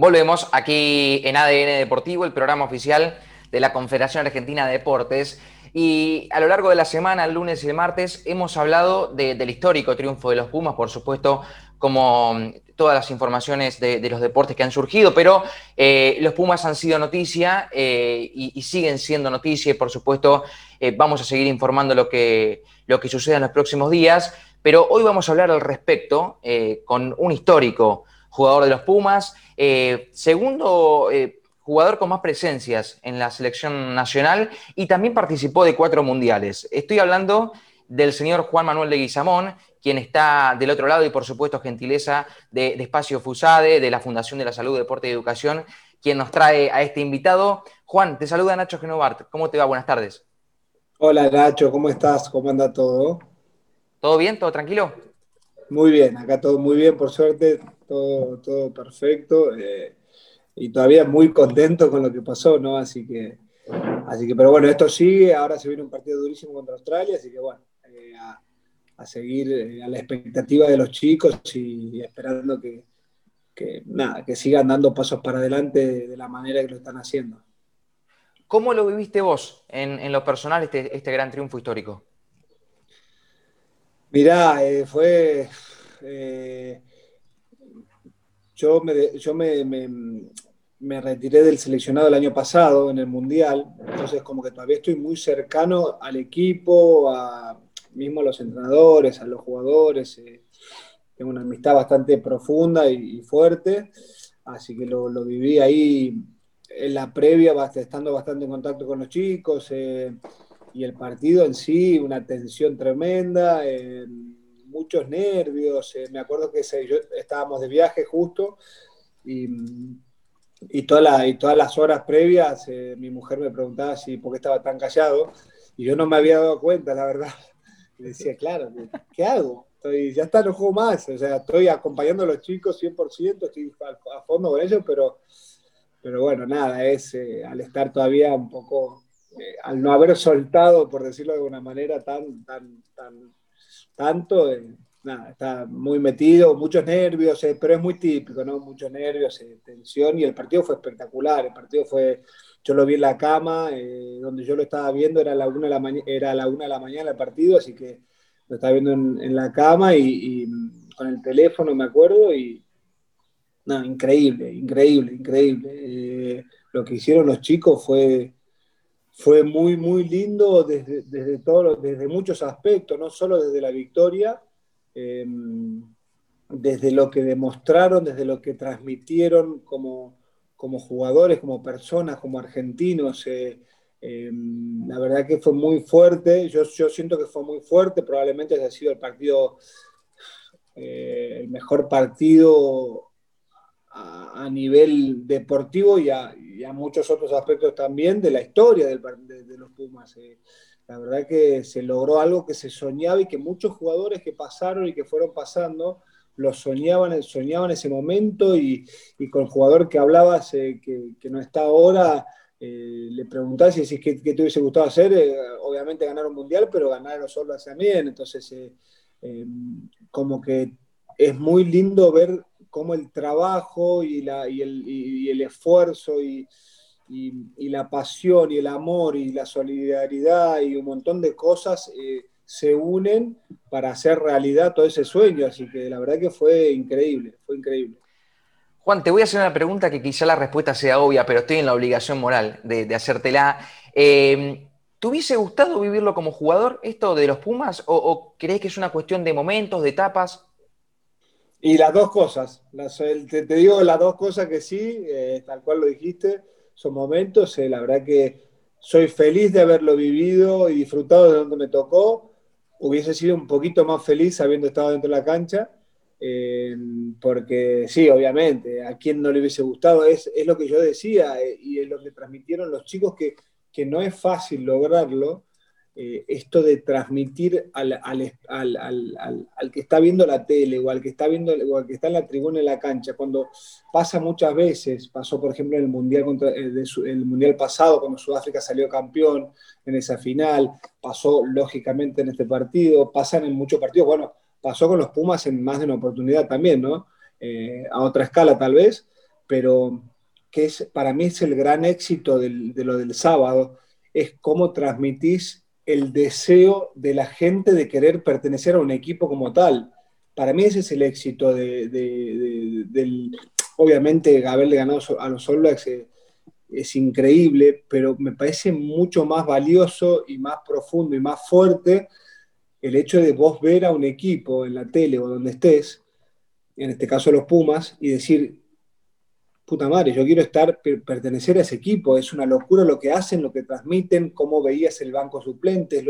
Volvemos aquí en ADN Deportivo, el programa oficial de la Confederación Argentina de Deportes. Y a lo largo de la semana, el lunes y el martes, hemos hablado del histórico triunfo de los Pumas, por supuesto, como todas las informaciones de, los deportes que han surgido, pero eh, los Pumas han sido noticia eh, y, siguen siendo noticia y por supuesto eh, vamos a seguir informando lo que, lo que suceda en los próximos días, pero hoy vamos a hablar al respecto con un histórico jugador de los Pumas, segundo jugador con más presencias en la selección nacional y también participó de cuatro mundiales. Estoy hablando del señor Juan Manuel de Guizamón, quien está del otro lado y por supuesto gentileza de, Espacio Fusade, de la Fundación de la Salud, Deporte y Educación, quien nos trae a este invitado. Juan, te saluda Nacho Genovart. ¿Cómo te va? Buenas tardes. Hola Nacho, ¿cómo estás? ¿Cómo anda todo? ¿Todo bien? ¿Todo tranquilo? Muy bien, acá todo muy bien, por suerte, todo, todo perfecto. Eh, y todavía muy contento con lo que pasó, ¿no? Así que, así que, pero bueno, esto sigue, ahora se viene un partido durísimo contra Australia, así que bueno, eh, a, seguir eh, a la expectativa de los chicos y, esperando que, nada, que sigan dando pasos para adelante de, la manera que lo están haciendo. ¿Cómo lo viviste vos en, lo personal este, este, gran triunfo histórico? Mirá, eh, fue... yo me, yo me, me retiré del seleccionado el año pasado en el Mundial, entonces como que todavía estoy muy cercano al equipo, a mismo a los entrenadores, a los jugadores. Eh, tengo una amistad bastante profunda y, fuerte, así que lo, viví ahí en la previa, estando bastante en contacto con los chicos, eh, y el partido en sí, una tensión tremenda, eh, muchos nervios. me acuerdo que estábamos de viaje justo y y, y todas las horas previas eh, mi mujer me preguntaba si por qué estaba tan callado y yo no me había dado cuenta, la verdad. Y decía, claro, ¿qué hago? Estoy, ya está, no juego más, o sea, estoy acompañando a los chicos 100%, estoy a, fondo con ellos, pero, pero bueno, nada, es eh, al estar todavía un poco, eh, al no haber soltado, por decirlo de alguna manera, tan, tanto, nada, está muy metido, muchos nervios, eh, pero es muy típico, ¿no? Muchos nervios, eh, tensión, y el partido fue espectacular, el partido fue, yo lo vi en la cama, eh, donde yo lo estaba viendo era la una de la, era la, una de la mañana el partido, así que lo estaba viendo en, la cama y, con el teléfono, me acuerdo, y increíble, increíble, increíble. lo que hicieron los chicos fue fue muy, muy lindo desde, desde, todo, desde muchos aspectos, no solo desde la victoria, Em, desde lo que demostraron, desde lo que transmitieron como, como jugadores, como personas, como argentinos. Eh, em, la verdad que fue muy fuerte, yo, yo siento que fue muy fuerte, probablemente haya sido el partido, eh, el mejor partido a, nivel deportivo y a, muchos otros aspectos también de la historia del, de, los Pumas. Eh. La verdad que se logró algo que se soñaba y que muchos jugadores que pasaron y que fueron pasando lo soñaban, soñaban ese momento y, con el jugador que hablabas que, que, no está ahora, eh, le preguntás si es que, te hubiese gustado hacer, eh, obviamente ganar un mundial, pero ganar solo también, entonces eh, como que es muy lindo ver cómo el trabajo y, el, esfuerzo y, la pasión y el amor y la solidaridad y un montón de cosas eh, se unen para hacer realidad todo ese sueño. Así que la verdad que fue increíble, fue increíble. Juan, te voy a hacer una pregunta que quizá la respuesta sea obvia, pero estoy en la obligación moral de, hacértela. Eh, ¿Te hubiese gustado vivirlo como jugador, esto de los Pumas, o, crees que es una cuestión de momentos, de etapas? Y las dos cosas. te, digo las dos cosas que sí, eh, tal cual lo dijiste son momentos. Eh, la verdad que soy feliz de haberlo vivido y disfrutado de donde me tocó. Hubiese sido un poquito más feliz habiendo estado dentro de la cancha, eh, porque sí, obviamente, a quien no le hubiese gustado, es, es lo que yo decía eh, y es lo que transmitieron los chicos, que, que no es fácil lograrlo, eh, esto de transmitir al, que está viendo la tele o al que está viendo o al que está en la tribuna en la cancha, cuando pasa muchas veces, pasó por ejemplo en el mundial, contra, eh, el mundial pasado, cuando Sudáfrica salió campeón en esa final, pasó lógicamente en este partido, pasan en muchos partidos, bueno, pasó con los Pumas en más de una oportunidad también, ¿no? Eh, a otra escala tal vez, pero que es, para mí es el gran éxito de lo del sábado, es cómo transmitís el deseo de la gente de querer pertenecer a un equipo como tal. Para mí ese es el éxito de, del, obviamente haberle ganado a los All Blacks eh, es increíble, pero me parece mucho más valioso y más profundo y más fuerte el hecho de vos ver a un equipo en la tele o donde estés, en este caso los Pumas, y decir, puta madre, yo quiero estar, pertenecer a ese equipo, es una locura lo que hacen, lo que transmiten, cómo veías el banco suplente,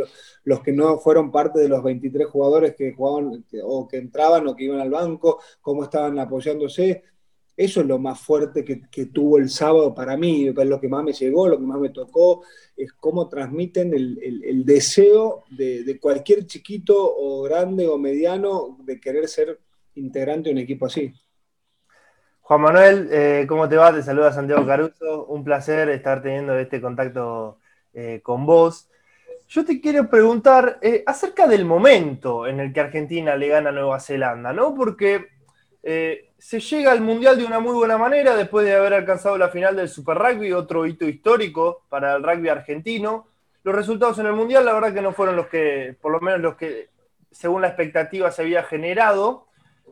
los, que no fueron parte de los 23 jugadores que jugaban o que entraban o que iban al banco, cómo estaban apoyándose. Eso es lo más fuerte que, tuvo el sábado para mí, es lo que más me llegó, lo que más me tocó, es cómo transmiten el, deseo de, de, cualquier chiquito o grande o mediano de querer ser integrante de un equipo así. Juan Manuel, eh, ¿cómo te va? Te saluda Santiago Caruso. Un placer estar teniendo este contacto eh, con vos. Yo te quiero preguntar eh, acerca del momento en el que Argentina le gana a Nueva Zelanda, ¿no? Porque se llega al Mundial de una muy buena manera después de haber alcanzado la final del Super Rugby, otro hito histórico para el rugby argentino. Los resultados en el Mundial, la verdad que no fueron los que, por lo menos los que según la expectativa se había generado.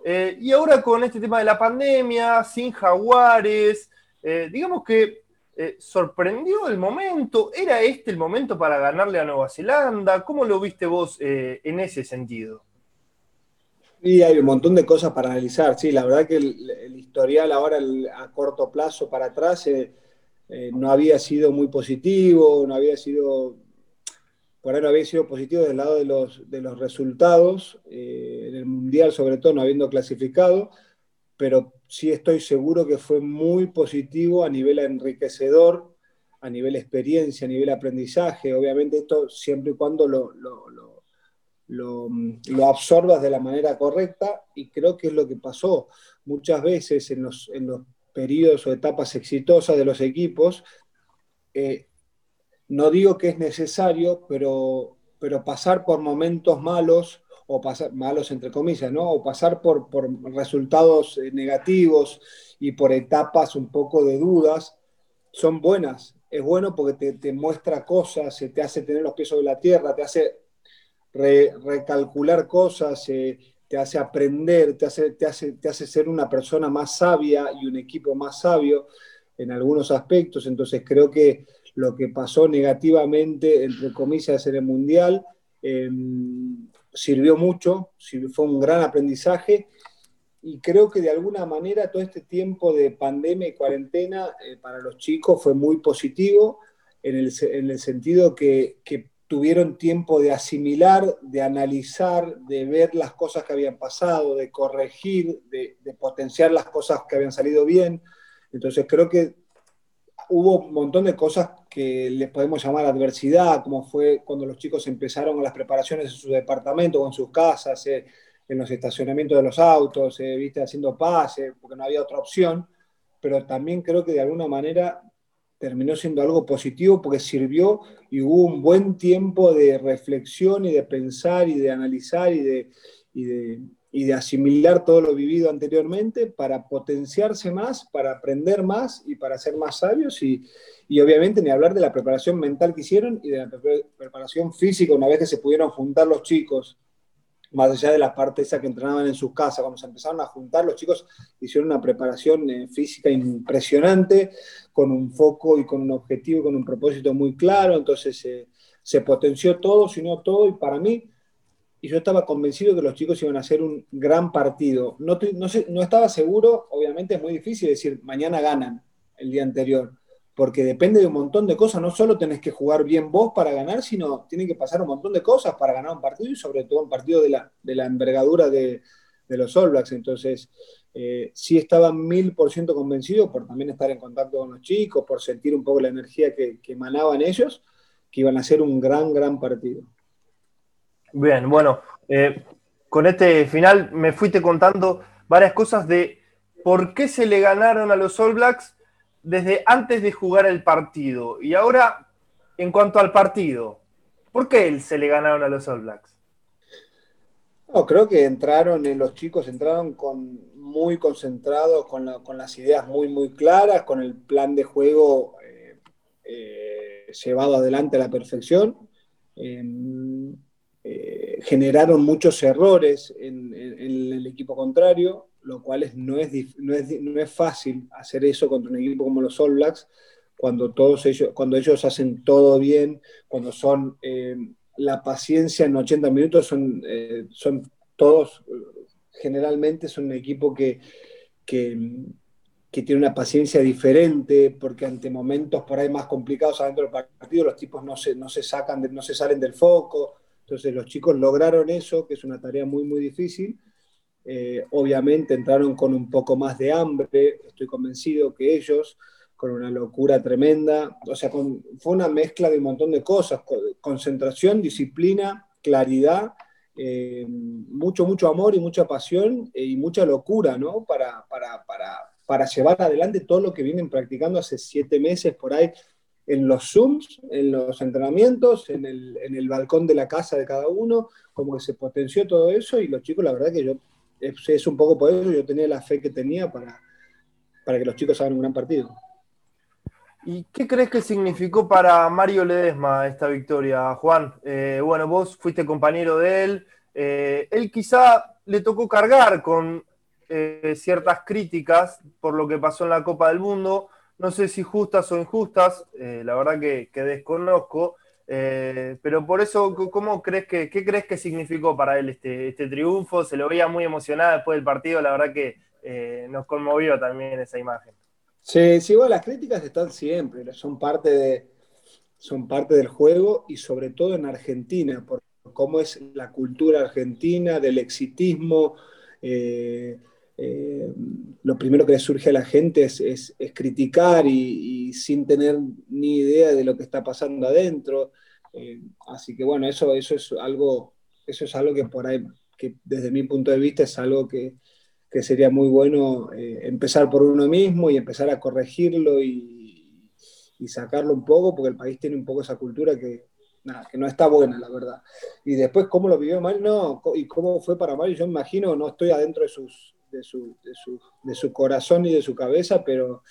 Eh, y ahora con este tema de la pandemia, sin jaguares, eh, digamos que eh, sorprendió el momento. ¿Era este el momento para ganarle a Nueva Zelanda? ¿Cómo lo viste vos en ese sentido? Y hay un montón de cosas para analizar. Sí, la verdad que el, historial ahora a corto plazo para atrás no había sido muy positivo, no había sido no había sido positivo del lado de los, de los resultados, eh, en el Mundial sobre todo no habiendo clasificado, pero sí estoy seguro que fue muy positivo a nivel enriquecedor, a nivel experiencia, a nivel aprendizaje. Obviamente esto siempre y cuando lo, lo, lo, lo, absorbas de la manera correcta y creo que es lo que pasó muchas veces en los, en los periodos o etapas exitosas de los equipos. Eh, no digo que es necesario, pero, pero pasar por momentos malos, o pasar, malos entre comillas, ¿no? O pasar por, por resultados eh, negativos y por etapas un poco de dudas, son buenas. Es bueno porque te, muestra cosas, te hace tener los pies sobre la tierra, te hace recalcular cosas, eh, te hace aprender, te hace, te, hace, te hace ser una persona más sabia y un equipo más sabio en algunos aspectos. Entonces creo que lo que pasó negativamente, entre comillas, en el Mundial, em, sirvió mucho, fue un gran aprendizaje y creo que de alguna manera todo este tiempo de pandemia y cuarentena eh, para los chicos fue muy positivo en el, sentido que, tuvieron tiempo de asimilar, de analizar, de ver las cosas que habían pasado, de corregir, de potenciar las cosas que habían salido bien. Entonces creo que hubo un montón de cosas que les podemos llamar adversidad, como fue cuando los chicos empezaron las preparaciones en su departamento o en sus casas, eh, en los estacionamientos de los autos, eh, viste, haciendo pase, porque no había otra opción, pero también creo que de alguna manera terminó siendo algo positivo porque sirvió y hubo un buen tiempo de reflexión y de pensar y de analizar y de, y de, y de asimilar todo lo vivido anteriormente para potenciarse más, para aprender más y para ser más sabios y, y obviamente ni hablar de la preparación mental que hicieron y de la preparación física una vez que se pudieron juntar los chicos, más allá de la parte esa que entrenaban en sus casas, cuando se empezaron a juntar los chicos hicieron una preparación eh, física impresionante, con un foco y con un objetivo, con un propósito muy claro, entonces eh, se potenció todo, sino todo y para mí y yo estaba convencido que los chicos iban a hacer un gran partido. No, no, no estaba seguro, obviamente es muy difícil decir mañana ganan el día anterior, porque depende de un montón de cosas. No solo tenés que jugar bien vos para ganar, sino tienen que pasar un montón de cosas para ganar un partido y sobre todo un partido de la, de la envergadura de, los All Blacks. Entonces, eh, sí estaba mil por ciento convencido por también estar en contacto con los chicos, por sentir un poco la energía que, que emanaban ellos, que iban a hacer un gran, gran partido. Bien, bueno, eh, con este final me fuiste contando varias cosas de por qué se le ganaron a los All Blacks desde antes de jugar el partido. Y ahora, en cuanto al partido, ¿por qué se le ganaron a los All Blacks? No, creo que entraron, los chicos entraron con muy concentrados, con, las ideas muy, muy claras, con el plan de juego eh, eh, llevado adelante a la perfección. Em, eh, generaron muchos errores en, el equipo contrario, lo cual no, es, no, es, fácil hacer eso contra un equipo como los All Blacks, cuando, todos ellos, cuando ellos hacen todo bien, cuando son em, la paciencia en 80 minutos son, eh, son todos, generalmente son un equipo que, que, tiene una paciencia diferente, porque ante momentos por ahí más complicados adentro del partido, los tipos no se, no se sacan, no se salen del foco. Entonces los chicos lograron eso, que es una tarea muy, muy difícil. Eh, obviamente entraron con un poco más de hambre, estoy convencido que ellos con una locura tremenda. O sea, fue una mezcla de un montón de cosas, concentración, disciplina, claridad, eh, mucho, mucho amor y mucha pasión eh, y mucha locura, ¿no? Para, para, para, para, llevar adelante todo lo que vienen practicando hace siete meses por ahí en los Zooms, en los entrenamientos, en el, en el balcón de la casa de cada uno, como que se potenció todo eso y los chicos, la verdad que yo, es, un poco por eso, yo tenía la fe que tenía para, para que los chicos hagan un gran partido. ¿Y qué crees que significó para Mario Ledesma esta victoria, Juan? Eh, bueno, vos fuiste compañero de él. Eh, él quizá le tocó cargar con eh, ciertas críticas por lo que pasó en la Copa del Mundo. No sé si justas o injustas, la verdad que, desconozco. pero por eso, ¿cómo crees que, ¿qué crees que significó para él este, este triunfo? Se lo veía muy emocionado después del partido, la verdad que nos conmovió también esa imagen. Sí, sí, bueno, las críticas están siempre, son parte, de, son parte del juego y sobre todo en Argentina, por cómo es la cultura argentina, del exitismo. Eh, eh, lo primero que le surge a la gente es, criticar y, sin tener ni idea de lo que está pasando adentro. Eh, así que bueno, eso, eso, es algo, eso es algo que por ahí, que desde mi punto de vista es algo que, que sería muy bueno eh, empezar por uno mismo y empezar a corregirlo y, sacarlo un poco, porque el país tiene un poco esa cultura que, que no está buena, la verdad. Y después, ¿cómo lo vivió Mario? No, y cómo fue para Mario, yo imagino, no estoy adentro de, sus, de, su, de, su, corazón y de su cabeza, pero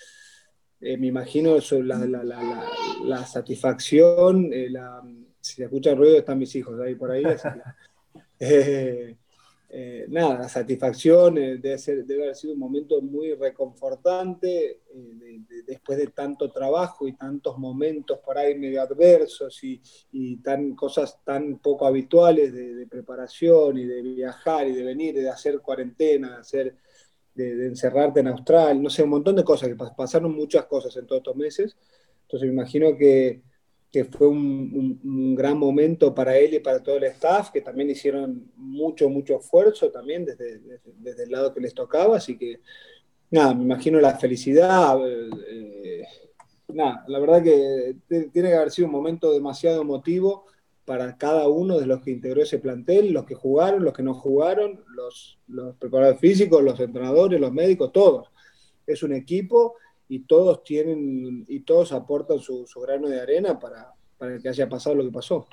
eh, me imagino la, la, la, la, satisfacción, eh, si se escucha el ruido están mis hijos ahí por ahí. Eh, nada, la satisfacción eh, debe, debe, haber sido un momento muy reconfortante eh, después de tanto trabajo y tantos momentos por ahí medio adversos y, tan, cosas tan poco habituales de, preparación y de viajar y de venir, de hacer cuarentena, de, hacer, de, encerrarte en Australia, no sé, un montón de cosas, que pasaron muchas cosas en todos estos meses. Entonces me imagino que que fue un, gran momento para él y para todo el staff, que también hicieron mucho, mucho esfuerzo también desde, desde, el lado que les tocaba, así que nada, me imagino la felicidad, eh, nada, la verdad que tiene que haber sido un momento demasiado emotivo para cada uno de los que integró ese plantel, los que jugaron, los que no jugaron, los, los preparadores físicos, los entrenadores, los médicos, todos. Es un equipo y todos tienen y todos aportan su, grano de arena para, que haya pasado lo que pasó.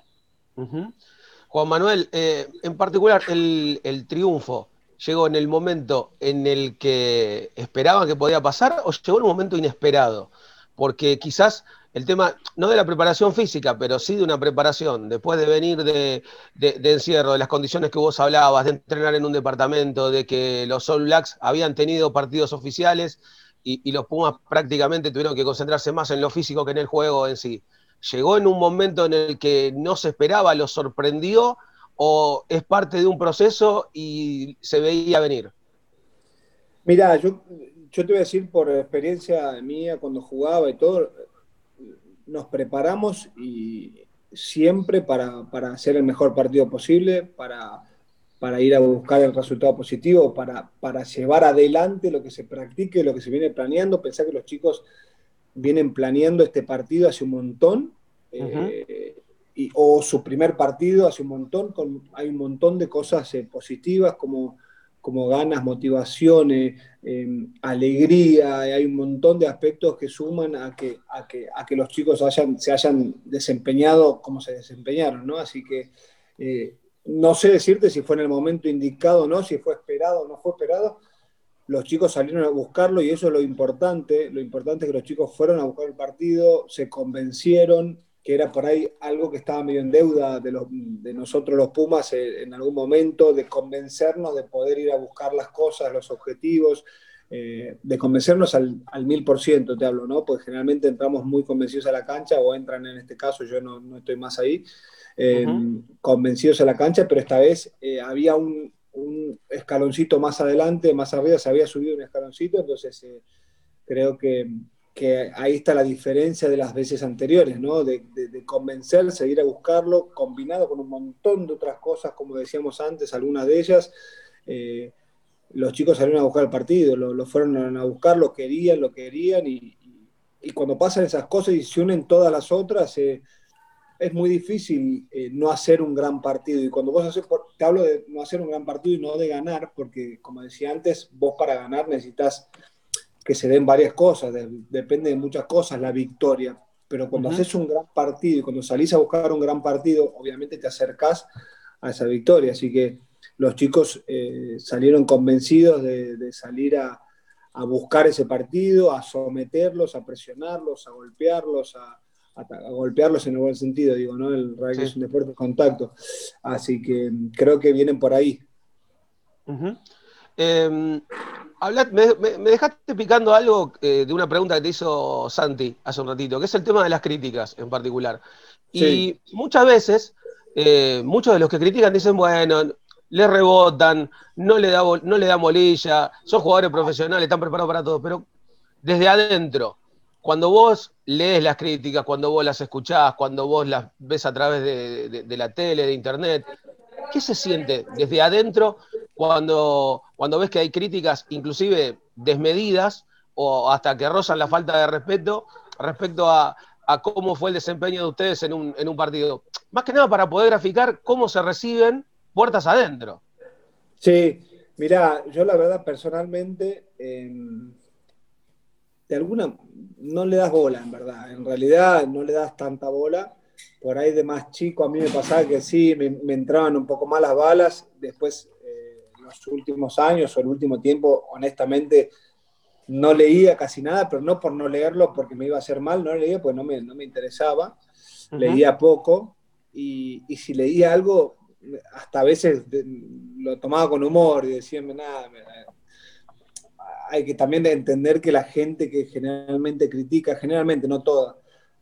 Juan Manuel, eh, en particular el, triunfo, ¿llegó en el momento en el que esperaban que podía pasar o llegó en un momento inesperado? Porque quizás el tema, no de la preparación física, pero sí de una preparación, después de venir de, de, encierro, de las condiciones que vos hablabas, de entrenar en un departamento, de que los All Blacks habían tenido partidos oficiales, y, los Pumas prácticamente tuvieron que concentrarse más en lo físico que en el juego en sí. ¿Llegó en un momento en el que no se esperaba, lo sorprendió o es parte de un proceso y se veía venir? Mira, yo, te voy a decir por experiencia mía cuando jugaba y todo, nos preparamos y siempre para hacer el mejor partido posible, para para ir a buscar el resultado positivo, para, para llevar adelante lo que se practique, lo que se viene planeando. Pensar que los chicos vienen planeando este partido hace un montón, eh, y, o su primer partido hace un montón, con, hay un montón de cosas eh, positivas como, como ganas, motivaciones, em, alegría, hay un montón de aspectos que suman a que, a que, a que los chicos hayan, se hayan desempeñado como se desempeñaron, ¿no? Así que eh, no sé decirte si fue en el momento indicado o no, si fue esperado o no fue esperado. Los chicos salieron a buscarlo y eso es lo importante. Lo importante es que los chicos fueron a buscar el partido, se convencieron que era por ahí algo que estaba medio en deuda de, nosotros los Pumas eh, en algún momento, de convencernos de poder ir a buscar las cosas, los objetivos, eh, de convencernos al, mil por ciento, te hablo, ¿no? Porque generalmente entramos muy convencidos a la cancha, o entran en este caso, yo no, no estoy más ahí, eh, convencidos a la cancha, pero esta vez eh, había un, un, escaloncito más adelante, más arriba, se había subido un escaloncito, entonces creo que, que, ahí está la diferencia de las veces anteriores, ¿no? De, de, de convencerse, ir a buscarlo, combinado con un montón de otras cosas, como decíamos antes, algunas de ellas los chicos salieron a buscar el partido, lo, fueron a buscar, lo querían, lo querían, y, cuando pasan esas cosas y se unen todas las otras, eh, es muy difícil eh, no hacer un gran partido. Y cuando vos haces, te hablo de no hacer un gran partido y no de ganar, porque como decía antes, vos para ganar necesitas que se den varias cosas, depende de muchas cosas la victoria. Pero cuando haces un gran partido y cuando salís a buscar un gran partido, obviamente te acercás a esa victoria. Así que los chicos eh, salieron convencidos de, salir a, buscar ese partido, a someterlos, a presionarlos, a golpearlos, a, golpearlos en el buen sentido, digo, ¿no? El rugby es un deporte de contacto. Así que mm, creo que vienen por ahí. Em, me, dejaste picando algo eh, de una pregunta que te hizo Santi hace un ratito, que es el tema de las críticas en particular. Y muchas veces, eh, muchos de los que critican dicen, bueno, le rebotan, no le da, no le da molilla, son jugadores profesionales, están preparados para todo, pero desde adentro, cuando vos lees las críticas, cuando vos las escuchás, cuando vos las ves a través de, la tele, de internet, ¿qué se siente desde adentro cuando, ves que hay críticas inclusive desmedidas o hasta que rozan la falta de respeto respecto a, cómo fue el desempeño de ustedes en un, en un partido? Más que nada para poder graficar cómo se reciben puertas adentro. Sí, mira, yo la verdad personalmente, em, de alguna, no le das bola, en verdad. En realidad no le das tanta bola. Por ahí de más chico a mí me pasaba que sí, me, entraban un poco más las balas. Después, eh, los últimos años o el último tiempo, honestamente, no leía casi nada, pero no por no leerlo porque me iba a hacer mal, no leía pues no me, no me interesaba, leía poco y, y, si leía algo hasta a veces lo tomaba con humor y decía, nada, hay que también entender que la gente que generalmente critica, generalmente, no toda,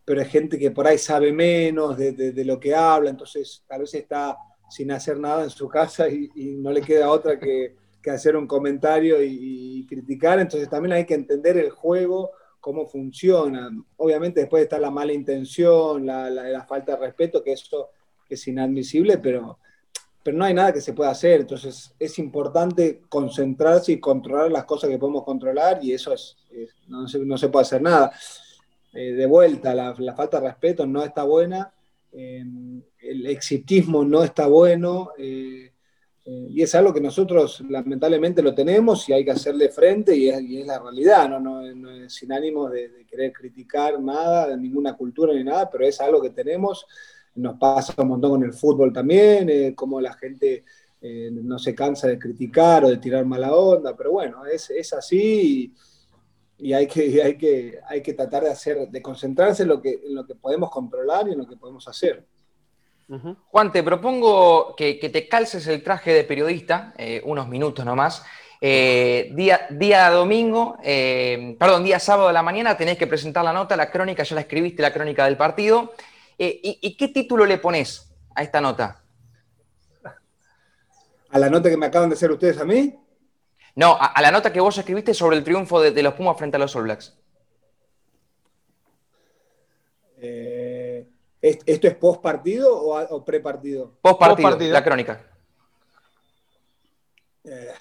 pero hay gente que por ahí sabe menos de, lo que habla, entonces tal vez está sin hacer nada en su casa y, no le queda otra que, hacer un comentario y, criticar, entonces también hay que entender el juego, cómo funciona. Obviamente después está la mala intención, la, la falta de respeto, que eso es inadmisible, pero pero no hay nada que se pueda hacer. Entonces es importante concentrarse y controlar las cosas que podemos controlar y eso es, no, se, puede hacer nada. Eh, de vuelta, la, falta de respeto no está buena, eh, el exitismo no está bueno eh, y es algo que nosotros lamentablemente lo tenemos y hay que hacerle frente y es, la realidad, ¿no? No, es sin ánimo de, de, querer criticar nada, de ninguna cultura ni nada, pero es algo que tenemos nos pasa un montón con el fútbol también, eh, como la gente eh, no se cansa de criticar o de tirar mala onda, pero bueno, es, es así y, hay, que, hay, que, hay que tratar de hacer, de concentrarse en lo, que, en lo que podemos controlar y en lo que podemos hacer. Juan, te propongo que, te calces el traje de periodista, eh, unos minutos nomás. día, día domingo, perdón, día sábado de la mañana tenés que presentar la nota, la crónica, ya la escribiste, la crónica del partido. Eh, y, qué título le pones a esta nota? ¿A la nota que me acaban de hacer ustedes a mí? No, a, la nota que vos escribiste sobre el triunfo de, los Pumas frente a los All Blacks. Eh, ¿Esto es post partido o, pre partido? Post partido, la crónica. Eh,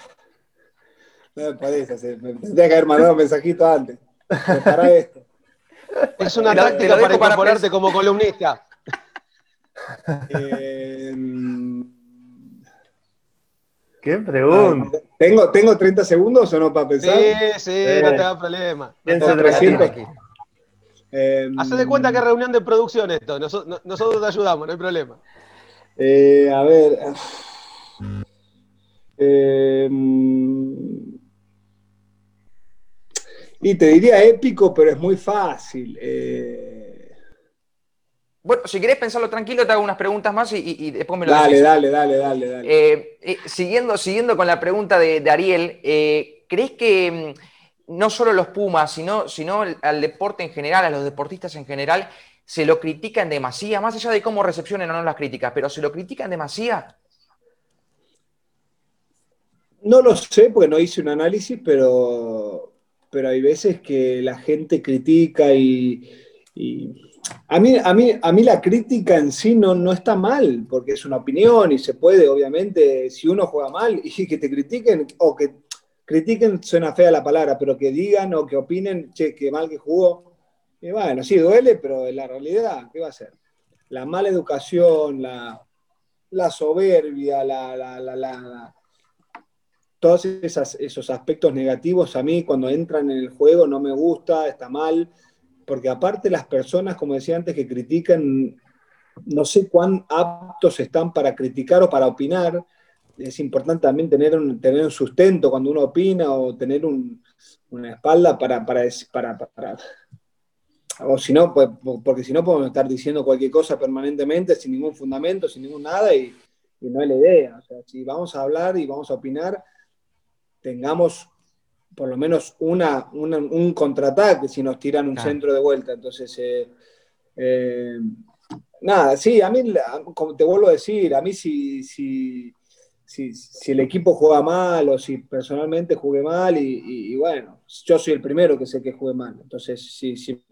no me podés hacer, me tendría que haber mandado un mensajito antes. Para esto. Es una táctica para incorporarte como columnista. Eh, ¿Qué pregunta? ¿Tengo, ¿Tengo 30 segundos o no para pensar? Sí, sí, no te da problema. Piensa 300. Eh, Haced de cuenta que es reunión de producción esto. nosotros te ayudamos, no hay problema. Eh, a ver. Eh, y te diría épico, pero es muy fácil. Eh. Bueno, si querés pensarlo tranquilo, te hago unas preguntas más y, después me lo Dale, dale, dale, dale, dale. Eh, eh, siguiendo, siguiendo con la pregunta de, Ariel, ¿crees que mm, no solo los Pumas, sino, sino al deporte en general, a los deportistas en general, se lo critican demasiado, más allá de cómo recepcionen o no las críticas, pero se lo critican demasiado? No lo sé porque no hice un análisis, pero pero hay veces que la gente critica y, a, mí, a, mí, a mí la crítica en sí no, no está mal, porque es una opinión y se puede, obviamente, si uno juega mal y que te critiquen o que critiquen, suena fea la palabra, pero que digan o que opinen, che, que mal que jugó. Y bueno, sí, duele, pero en la realidad, ¿qué va a ser? La mala educación, la, soberbia, la, la todos esos aspectos negativos a mí cuando entran en el juego no me gusta, está mal, porque aparte las personas, como decía antes, que critican, no sé cuán aptos están para criticar o para opinar, es importante también tener un, tener un sustento cuando uno opina o tener una espalda para, para, para, o si no, pues, porque si no podemos estar diciendo cualquier cosa permanentemente sin ningún fundamento, sin ningún nada y, y no es la idea. O sea, si vamos a hablar y vamos a opinar, tengamos por lo menos una, un contraataque si nos tiran un centro de vuelta. Entonces, eh, eh, nada, sí, a mí, como te vuelvo a decir, a mí si, si, si, el equipo juega mal o si personalmente jugué mal, y, bueno, yo soy el primero que sé que jugué mal. Entonces, si, si,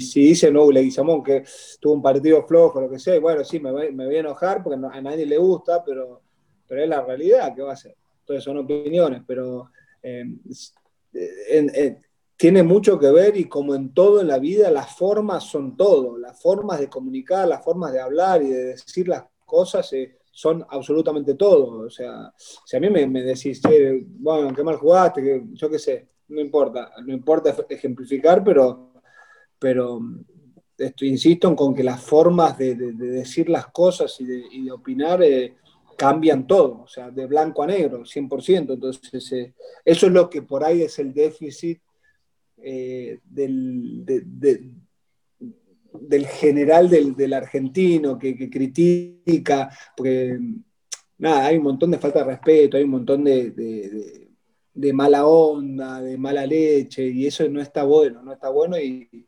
si, dice no, Leguizamón que tuvo un partido flojo, lo que sea, bueno, sí, me, me voy a enojar porque a nadie le gusta, pero, pero es la realidad, ¿qué va a ser? Entonces son opiniones, pero eh, tiene mucho que ver y como en todo en la vida, las formas son todo, las formas de comunicar, las formas de hablar y de decir las cosas eh, son absolutamente todo. O sea, si a mí me, decís, bueno, qué mal jugaste, yo qué sé, no importa, no importa ejemplificar, pero, pero esto, insisto en con que las formas de, decir las cosas y de, opinar eh, cambian todo, o sea, de blanco a negro, 100%. Entonces, eh, eso es lo que por ahí es el déficit eh, del, general del, argentino que, critica, porque nada, hay un montón de falta de respeto, hay un montón de, de, mala onda, de mala leche, y eso no está bueno, no está bueno y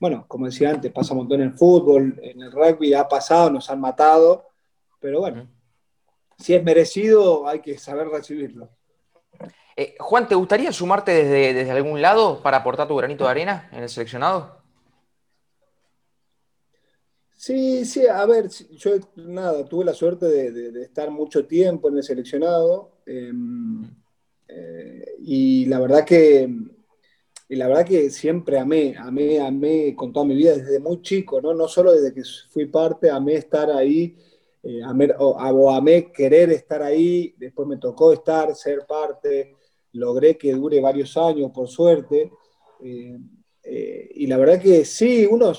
bueno, como decía antes, pasa un montón en el fútbol, en el rugby ha pasado, nos han matado, pero bueno, si es merecido, hay que saber recibirlo. Eh, Juan, ¿te gustaría sumarte desde, desde, algún lado para aportar tu granito de arena en el seleccionado? Sí, sí, a ver, yo nada, tuve la suerte de, estar mucho tiempo en el seleccionado em, eh, y la verdad que y la verdad que siempre amé, amé, amé con toda mi vida desde muy chico, ¿no? No solo desde que fui parte, amé estar ahí eh, o, amé querer estar ahí, después me tocó estar, ser parte, logré que dure varios años, por suerte. Eh, eh, y la verdad que sí, uno,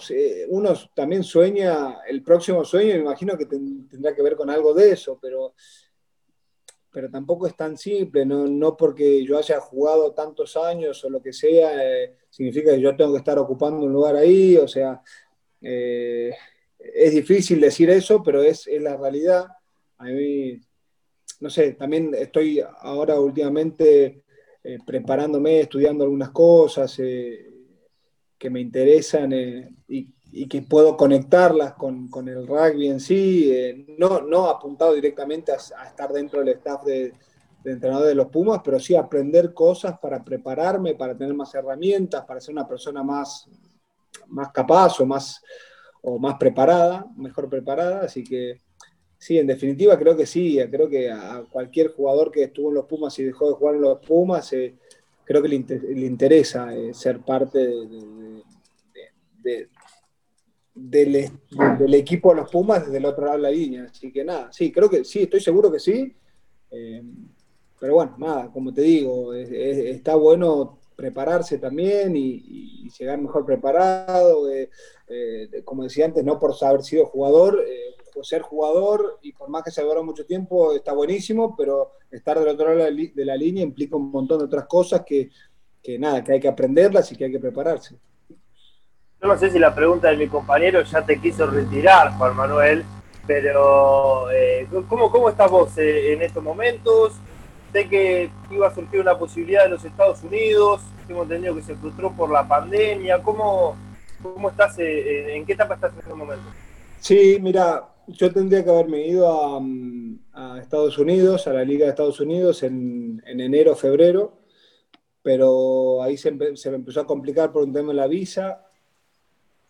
uno también sueña, el próximo sueño, me imagino que tendrá que ver con algo de eso, pero, pero tampoco es tan simple, no, no porque yo haya jugado tantos años o lo que sea, significa que yo tengo que estar ocupando un lugar ahí, o sea, es difícil decir eso, pero es, la realidad. A mí, no sé, también estoy ahora últimamente eh, preparándome, estudiando algunas cosas eh, que me interesan eh, y, que puedo conectarlas con, el rugby en sí, no, no apuntado directamente a, estar dentro del staff de, de entrenador de los Pumas, pero sí aprender cosas para prepararme, para tener más herramientas, para ser una persona más, más capaz o más, o más preparada, mejor preparada, así que sí, en definitiva creo que sí, creo que a cualquier jugador que estuvo en los Pumas y dejó de jugar en los Pumas, eh, creo que le, interesa eh, ser parte del, equipo de los Pumas desde el otro lado de la línea, así que nada, sí, creo que sí, estoy seguro que sí, eh, pero bueno, nada, como te digo, está bueno prepararse también y, llegar mejor preparado. Como decía antes, no por haber sido jugador, eh, ser jugador y por más que se dura mucho tiempo está buenísimo, pero estar del otro lado de la línea implica un montón de otras cosas que, que nada, que hay que aprenderlas y que hay que prepararse. Yo no sé si la pregunta de mi compañero ya te quiso retirar, Juan Manuel, pero eh, ¿cómo, ¿cómo estás vos eh, en estos momentos? Sé que iba a surgir una posibilidad de los Estados Unidos, hemos entendido que se frustró por la pandemia. ¿Cómo, cómo estás, eh, en qué etapa estás en este momento? Sí, mira, yo tendría que haberme ido a, a Estados Unidos, a la Liga de Estados Unidos en, en enero, febrero, pero ahí se, se, me empezó a complicar por un tema de la visa,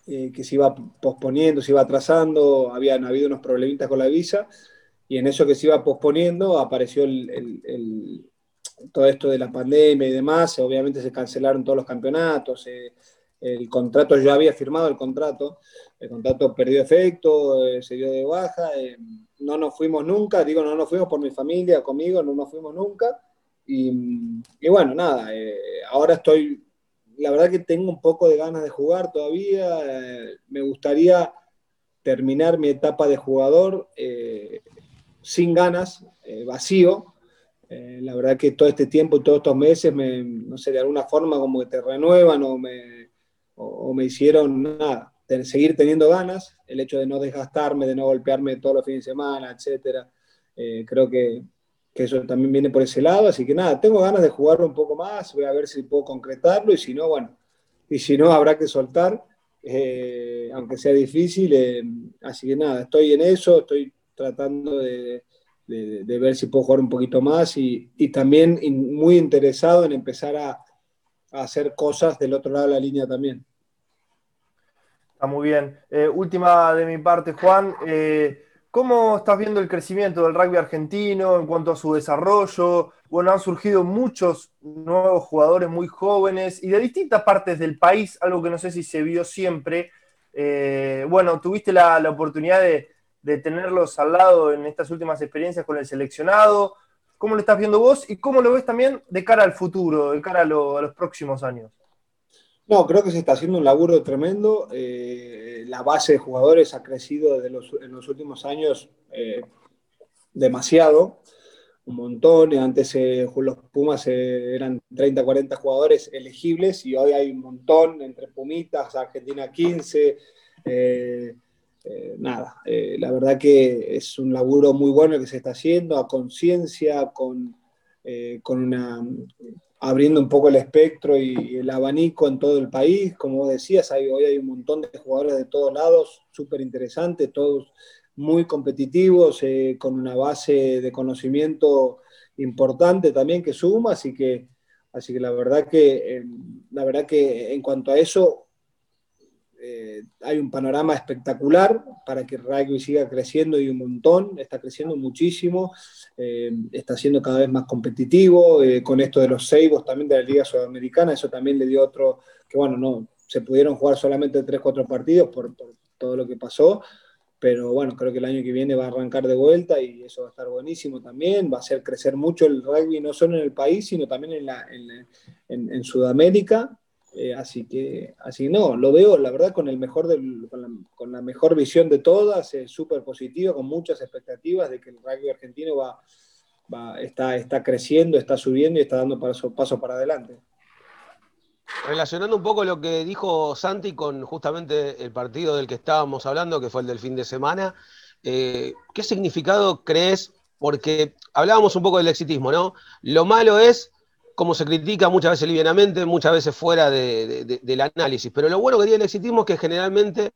eh, que se iba posponiendo, se iba atrasando, habían habido unos problemitas con la visa, y en eso que se iba posponiendo apareció el, todo esto de la pandemia y demás, obviamente se cancelaron todos los campeonatos, eh, el contrato, yo había firmado el contrato, el contrato perdió efecto, eh, se dio de baja, eh, no nos fuimos nunca, digo, no nos fuimos por mi familia, conmigo, no nos fuimos nunca, y, bueno, nada, ahora estoy, la verdad que tengo un poco de ganas de jugar todavía, me gustaría terminar mi etapa de jugador sin ganas, vacío, la verdad que todo este tiempo y todos estos meses, me, no sé, de alguna forma como que te renuevan o me o, me hicieron nada, seguir teniendo ganas, el hecho de no desgastarme, de no golpearme todos los fines de semana, etcétera. Eh, creo que, que, eso también viene por ese lado, así que nada, tengo ganas de jugarlo un poco más, voy a ver si puedo concretarlo y si no, bueno, y si no habrá que soltar, eh, aunque sea difícil, eh, así que nada, estoy en eso, estoy tratando de, de, ver si puedo jugar un poquito más y, y también muy interesado en empezar a, a hacer cosas del otro lado de la línea también. Está muy bien. Eh, última de mi parte, Juan. Eh, ¿Cómo estás viendo el crecimiento del rugby argentino en cuanto a su desarrollo? Bueno, han surgido muchos nuevos jugadores muy jóvenes y de distintas partes del país, algo que no sé si se vio siempre. Eh, bueno, tuviste la, la oportunidad de, de, tenerlos al lado en estas últimas experiencias con el seleccionado. ¿Cómo lo estás viendo vos y cómo lo ves también de cara al futuro, de cara a, lo, a los próximos años? No, creo que se está haciendo un laburo tremendo. Eh, la base de jugadores ha crecido en los últimos años eh, demasiado, un montón. Antes eh, los Pumas eh, eran 30, 40 jugadores elegibles y hoy hay un montón entre Pumitas, Argentina 15. Nada, la verdad que es un laburo muy bueno que se está haciendo, a conciencia, con, con una abriendo un poco el espectro y el abanico en todo el país. Como decías, hoy hay un montón de jugadores de todos lados, súper interesantes, todos muy competitivos, eh, con una base de conocimiento importante también que suma, así que, así que la verdad que, eh, la verdad que en cuanto a eso, eh, hay un panorama espectacular para que rugby siga creciendo y un montón, está creciendo muchísimo, eh, está siendo cada vez más competitivo, eh, con esto de los seibos también de la Liga Sudamericana, eso también le dio otro, que bueno, no, se pudieron jugar solamente 3-4 partidos por, por, todo lo que pasó, pero bueno, creo que el año que viene va a arrancar de vuelta y eso va a estar buenísimo también, va a hacer crecer mucho el rugby no solo en el país, sino también en, la, en, en, en Sudamérica, eh, así que, así no, lo veo, la verdad, con, el mejor del, con, la, con la mejor visión de todas, es súper positivo, con muchas expectativas de que el rugby argentino va, está, está creciendo, está subiendo y está dando paso, paso para adelante. Relacionando un poco lo que dijo Santi con justamente el partido del que estábamos hablando, que fue el del fin de semana, eh, ¿qué significado crees? Porque hablábamos un poco del exitismo, ¿no? Lo malo es como se critica muchas veces livianamente, muchas veces fuera de, de, del análisis. Pero lo bueno que tiene el exitismo es que generalmente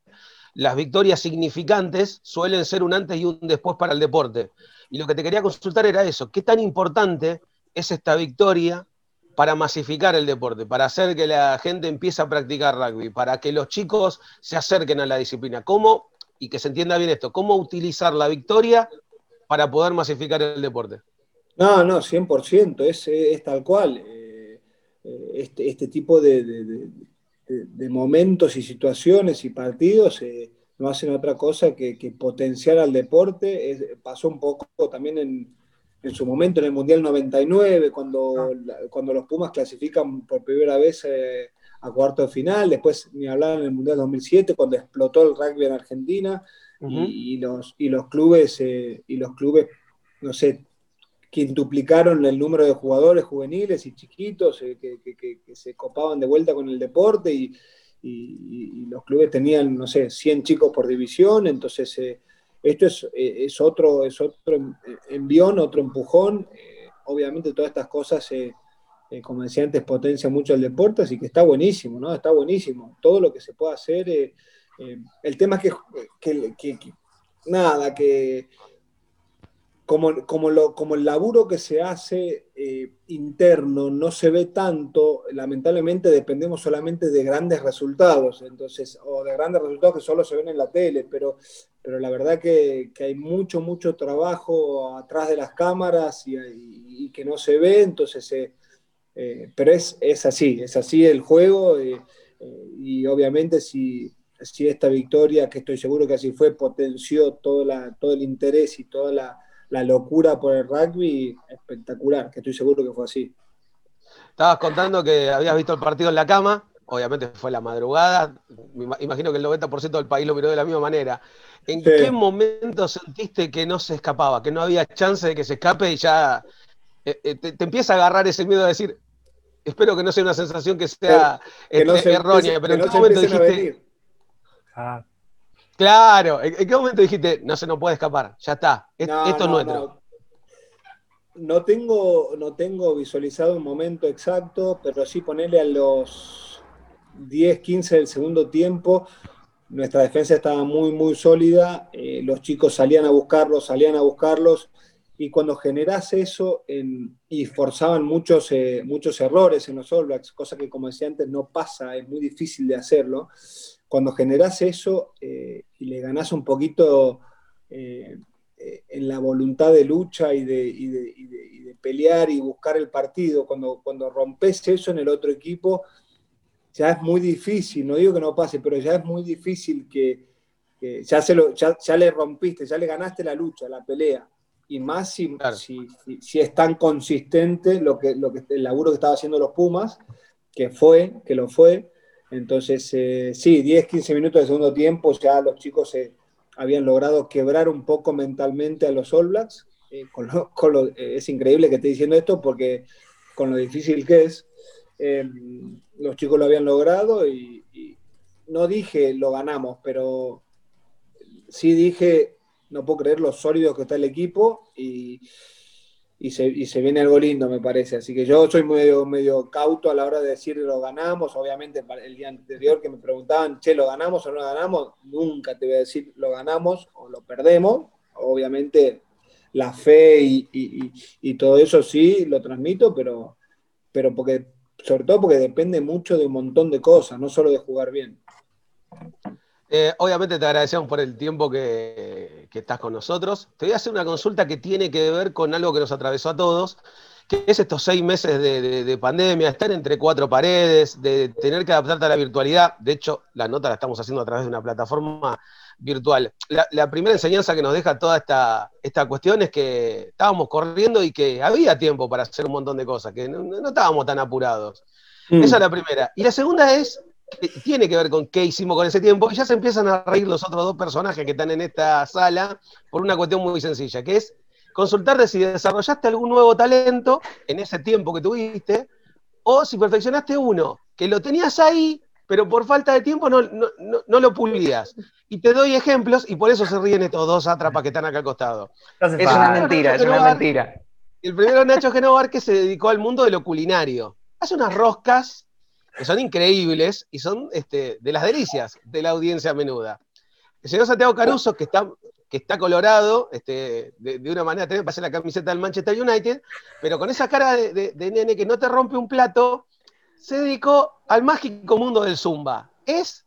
las victorias significantes suelen ser un antes y un después para el deporte. Y lo que te quería consultar era eso, ¿qué tan importante es esta victoria para masificar el deporte, para hacer que la gente empiece a practicar rugby, para que los chicos se acerquen a la disciplina? ¿Cómo, y que se entienda bien esto, cómo utilizar la victoria para poder masificar el deporte? No, no, 100%, es, es tal cual. Eh, este, este, tipo de, de, de, de, momentos y situaciones y partidos eh, no hacen otra cosa que, que potenciar al deporte. Es, pasó un poco también en, en, su momento en el Mundial 99, cuando, cuando los Pumas clasifican por primera vez eh, a cuarto de final, después ni hablar en el Mundial 2007, cuando explotó el rugby en Argentina. y, los, y los clubes, eh, y los clubes, no sé, quintuplicaron el número de jugadores juveniles y chiquitos eh, que, se copaban de vuelta con el deporte y, los clubes tenían, no sé, 100 chicos por división, entonces eh, esto es, es, otro, es otro envión, otro empujón. obviamente todas estas cosas, como decía antes, potencian mucho el deporte, así que está buenísimo, ¿no? Está buenísimo. Todo lo que se pueda hacer eh, el tema es que, nada, que como, como, lo, como, el laburo que se hace eh, interno no se ve tanto, lamentablemente dependemos solamente de grandes resultados, entonces, o de grandes resultados que solo se ven en la tele, pero, pero la verdad que, hay mucho, mucho trabajo atrás de las cámaras y, que no se ve, entonces, eh, pero es, es así, es así el juego y obviamente si si esta victoria, que estoy seguro que así fue, potenció todo, la, todo el interés y toda la, locura por el rugby, espectacular, que estoy seguro que fue así. Estabas contando que habías visto el partido en la cama, obviamente fue la madrugada, imagino que el 90% del país lo miró de la misma manera. ¿En qué momento sentiste que no se escapaba, que no había chance de que se escape y ya eh, eh, te, empieza a agarrar ese miedo de decir, espero que no sea una sensación que sea este, errónea, pero ¿en qué momento dijiste, Claro, ¿En, qué momento dijiste, no se nos puede escapar? Ya está, esto es nuestro. No. tengo, no tengo visualizado un momento exacto, pero sí ponerle a los 10, 15 del segundo tiempo. Nuestra defensa estaba muy, muy sólida. Eh, los chicos salían a buscarlos, salían a buscarlos. Y cuando generas eso y forzaban muchos, eh, muchos errores en los All Blacks, cosa que como decía antes no pasa, es muy difícil de hacerlo cuando generás eso eh, y le ganás un poquito eh, en la voluntad de lucha y de, pelear y buscar el partido, cuando, cuando rompes eso en el otro equipo, ya es muy difícil, no digo que no pase, pero ya es muy difícil que, ya, se lo, ya, le rompiste, ya le ganaste la lucha, la pelea. Y más si, si, es tan consistente lo que, lo que, el laburo que estaba haciendo los Pumas, que fue, que lo fue, entonces, eh, sí, 10, 15 minutos de segundo tiempo, ya los chicos eh, habían logrado quebrar un poco mentalmente a los All Blacks. Eh, es increíble que esté diciendo esto porque con lo difícil que es, los chicos lo habían logrado y, no dije lo ganamos, pero sí dije, no puedo creer lo sólido que está el equipo y, y se, viene algo lindo, me parece. Así que yo soy medio, medio cauto a la hora de decir lo ganamos. Obviamente, el día anterior que me preguntaban, che, ¿lo ganamos o no lo ganamos? Nunca te voy a decir lo ganamos o lo perdemos. Obviamente, la fe y, todo eso sí lo transmito, pero, pero porque, sobre todo porque depende mucho de un montón de cosas, no solo de jugar bien. Eh, obviamente te agradecemos por el tiempo que, estás con nosotros. Te voy a hacer una consulta que tiene que ver con algo que nos atravesó a todos, que es estos seis meses de, pandemia, estar entre cuatro paredes, de tener que adaptarte a la virtualidad. De hecho, la nota la estamos haciendo a través de una plataforma virtual. La, primera enseñanza que nos deja toda esta, esta cuestión es que estábamos corriendo y que había tiempo para hacer un montón de cosas, que no, estábamos tan apurados. Mm. Esa es la primera. Y la segunda es tiene que ver con qué hicimos con ese tiempo, y ya se empiezan a reír los otros dos personajes que están en esta sala por una cuestión muy sencilla, que es consultarte si desarrollaste algún nuevo talento en ese tiempo que tuviste, o si perfeccionaste uno, que lo tenías ahí, pero por falta de tiempo no, no, lo pulías. Y te doy ejemplos, y por eso se ríen estos dos atrapas que están acá al costado. Es una mentira, es una mentira. El primero Nacho Genovar, que se dedicó al mundo de lo culinario. Hace unas roscas que son increíbles y son este, de las delicias de la audiencia menuda. El señor Santiago Caruso, que está, que está colorado, este, de, una manera, también para la camiseta del Manchester United, pero con esa cara de, nene que no te rompe un plato, se dedicó al mágico mundo del Zumba. Es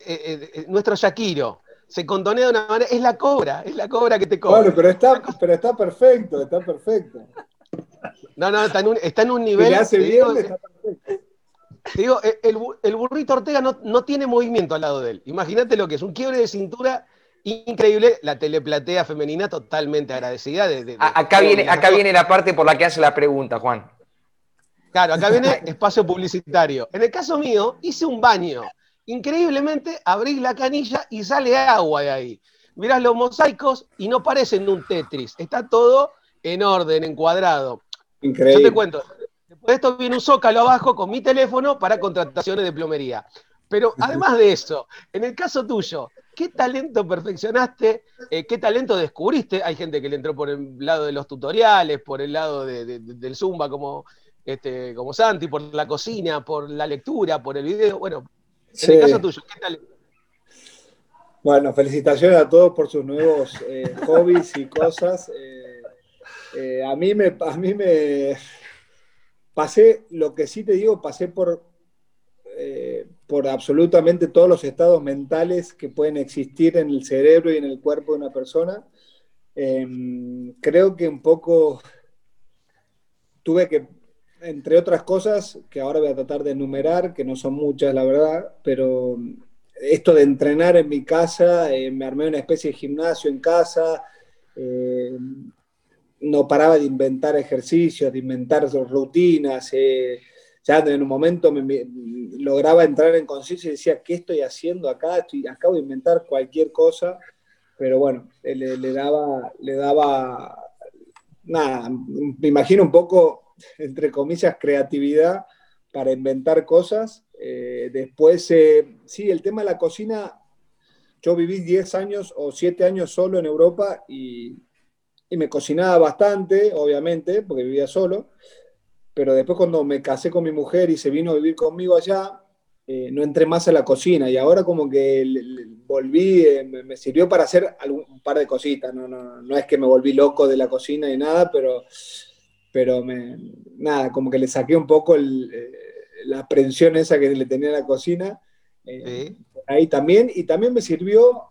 eh, eh, eh, nuestro Shakiro. Se contonea de una manera, es la cobra, es la cobra que te cobra. Bueno, pero está, pero está perfecto, está perfecto. No, no, está en un, está en un nivel. Si hace bien, está perfecto digo, eh, el, burrito Ortega no, tiene movimiento al lado de él. Imagínate lo que es, un quiebre de cintura increíble, la teleplatea femenina totalmente agradecida. De, acá, viene, acá viene la parte por la que hace la pregunta, Juan. Claro, acá viene espacio publicitario. En el caso mío, hice un baño. Increíblemente, abrí la canilla y sale agua de ahí. mirás los mosaicos y no parecen un Tetris, está todo en orden, encuadrado. Increíble. Yo te cuento, después de esto viene un zócalo abajo con mi teléfono para contrataciones de plomería. Pero además de eso, en el caso tuyo, ¿qué talento perfeccionaste? Eh, ¿Qué talento descubriste? Hay gente que le entró por el lado de los tutoriales, por el lado de- de- de- del Zumba como, este, como Santi, por la cocina, por la lectura, por el video. Bueno, en Sí. el caso tuyo, ¿qué talento? Bueno, felicitaciones a todos por sus nuevos eh, hobbies y cosas. Eh, a mí me, a mí me pasé, lo que sí te digo, pasé por, eh, por absolutamente todos los estados mentales que pueden existir en el cerebro y en el cuerpo de una persona. Eh, creo que un poco tuve que, entre otras cosas, que ahora voy a tratar de enumerar, que no son muchas, la verdad, pero esto de entrenar en mi casa, eh, me armé una especie de gimnasio en casa, eh, no paraba de inventar ejercicios, de inventar rutinas, eh, ya en un momento me, lograba entrar en conciencia y decía, ¿qué estoy haciendo acá? Estoy, acabo de inventar cualquier cosa, pero bueno, eh, le, daba, le daba, nada, me imagino un poco, entre comillas, creatividad para inventar cosas. Eh, después, sí, el tema de la cocina, yo viví 10 años o 7 años solo en Europa y, y me cocinaba bastante, obviamente, porque vivía solo, pero después cuando me casé con mi mujer y se vino a vivir conmigo allá, eh, no entré más a la cocina y ahora como que le- le- volví, eh, me, me sirvió para hacer algún, un par de cositas, no, no, no es que me volví loco de la cocina y nada, pero, pero me, nada, como que le saqué un poco el, eh, la aprensión esa que le tenía a la cocina. Sí. ahí también, y también me sirvió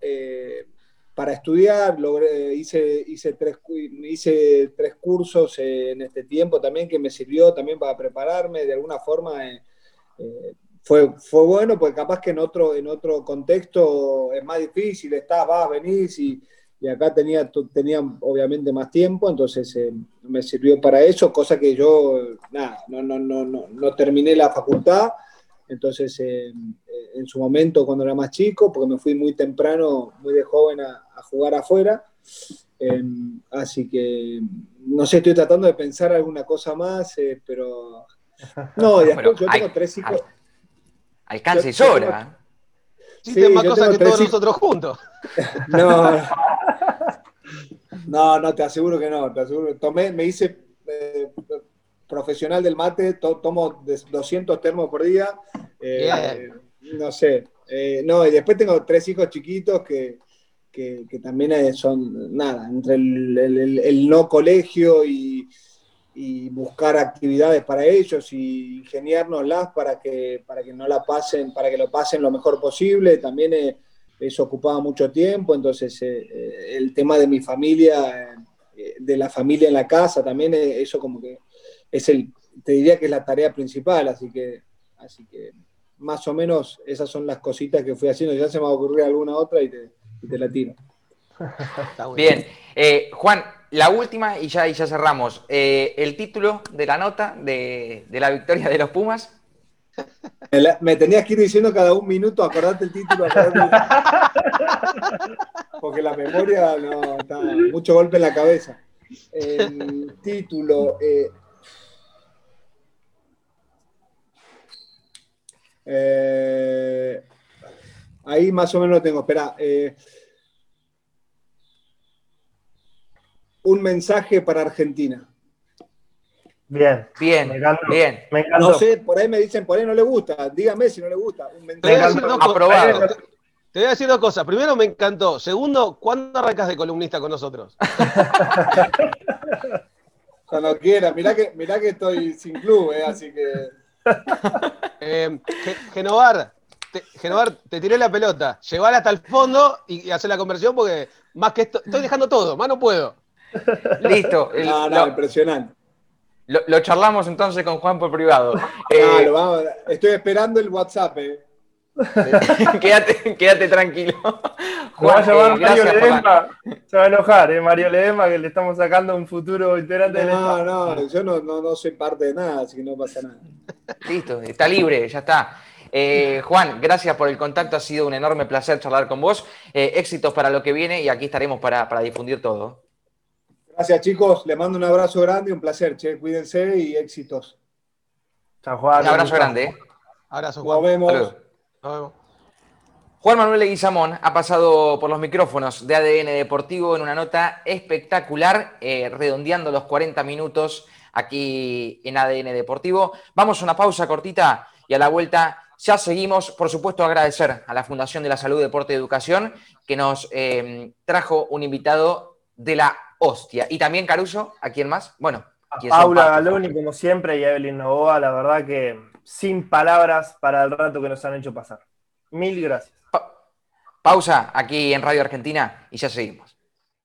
para estudiar, logré- hice, hice, tres, hice tres cursos en este tiempo también que me sirvió también para prepararme de alguna forma. eh, eh, fue, fue bueno, porque capaz que en otro, en otro contexto es más difícil, estás, vas, venís, y, y acá tenía, tenía obviamente más tiempo, entonces eh, me sirvió para eso, cosa que yo, nada, no, no, no, no, no terminé la facultad, entonces eh, eh, en su momento cuando era más chico, porque me fui muy temprano, muy de joven a, a jugar afuera, eh, así que no sé, estoy tratando de pensar alguna cosa más, eh, pero... No, y después Bueno, yo tengo hay- tres hijos. Alcanza y Yo- yo sobra. Hiciste Sí, más cosas que todos hijos. nosotros juntos. No, no, no, te aseguro que no, te aseguro. Tomé, me hice eh, profesional del mate, to- tomo de 200 termos por día. eh, no sé, eh, no, y después tengo tres hijos chiquitos que, que, también eh, son, nada, entre el, no colegio y, buscar actividades para ellos y ingeniárnoslas para que, para que no la pasen, para que lo pasen lo mejor posible. También eh, eso ocupaba mucho tiempo, entonces eh, el tema de mi familia, de la familia en la casa, también eso como que es el, te diría que es la tarea principal, así que, así que más o menos esas son las cositas que fui haciendo, ya se me va a ocurrir alguna otra y te, y te la tiro. Bien. Eh, Juan, la última y ya, y ya cerramos. Eh, el título de la nota de, de la victoria de los Pumas. Me, la- me tenías que ir diciendo cada un minuto, acordate el título, acordate. porque la memoria no, está mucho golpe en la cabeza. El título. eh, eh, ahí más o menos lo tengo. Espera. eh, un mensaje para Argentina. Bien. Bien, Me encantó. bien. Me encantó. No sé, por ahí me dicen, por ahí no le gusta. Dígame si no le gusta. Un Te voy a mensaje. decir dos Aprobado. cosas. Te voy a decir dos cosas. Primero, me encantó. Segundo, ¿cuándo arrancas de columnista con nosotros? Cuando quiera. Mirá que, mirá que estoy sin club, eh, así que. Eh, Ge- Genovar, te, Genovar, te tiré la pelota. Llevar hasta el fondo y, y hacer la conversión porque más que esto, estoy dejando todo, más no puedo. Listo. El- No, no, lo, impresionante. lo- lo charlamos entonces con Juan por privado. Eh, lo vamos- estoy esperando el WhatsApp, eh. quédate, quédate tranquilo. Lo va a llamar eh, Mario Ledesma. Se va a enojar, ¿eh? Mario Ledesma, que le estamos sacando un futuro integrante del No, Estado. no, yo no, no, no soy parte de nada, así que no pasa nada. Listo, está libre, ya está. Eh, Juan, gracias por el contacto, ha sido un enorme placer charlar con vos. Eh, éxitos para lo que viene y aquí estaremos para, difundir todo. Gracias chicos, le mando un abrazo grande, un placer, che, cuídense y éxitos. Chao Juan. Un abrazo grande. Abrazo Juan. Nos vemos. Nos vemos. Juan Manuel Leguizamón ha pasado por los micrófonos de ADN Deportivo en una nota espectacular, eh, redondeando los 40 minutos aquí en ADN Deportivo. Vamos a una pausa cortita y a la vuelta ya seguimos. Por supuesto, agradecer a la Fundación de la Salud, Deporte y Educación que nos eh, trajo un invitado de la hostia. Y también Caruso, ¿a quién más? Bueno, a Paula Galoni, como siempre, y a Evelyn Novoa, la verdad que sin palabras para el rato que nos han hecho pasar. Mil gracias. pausa aquí en Radio Argentina y ya seguimos.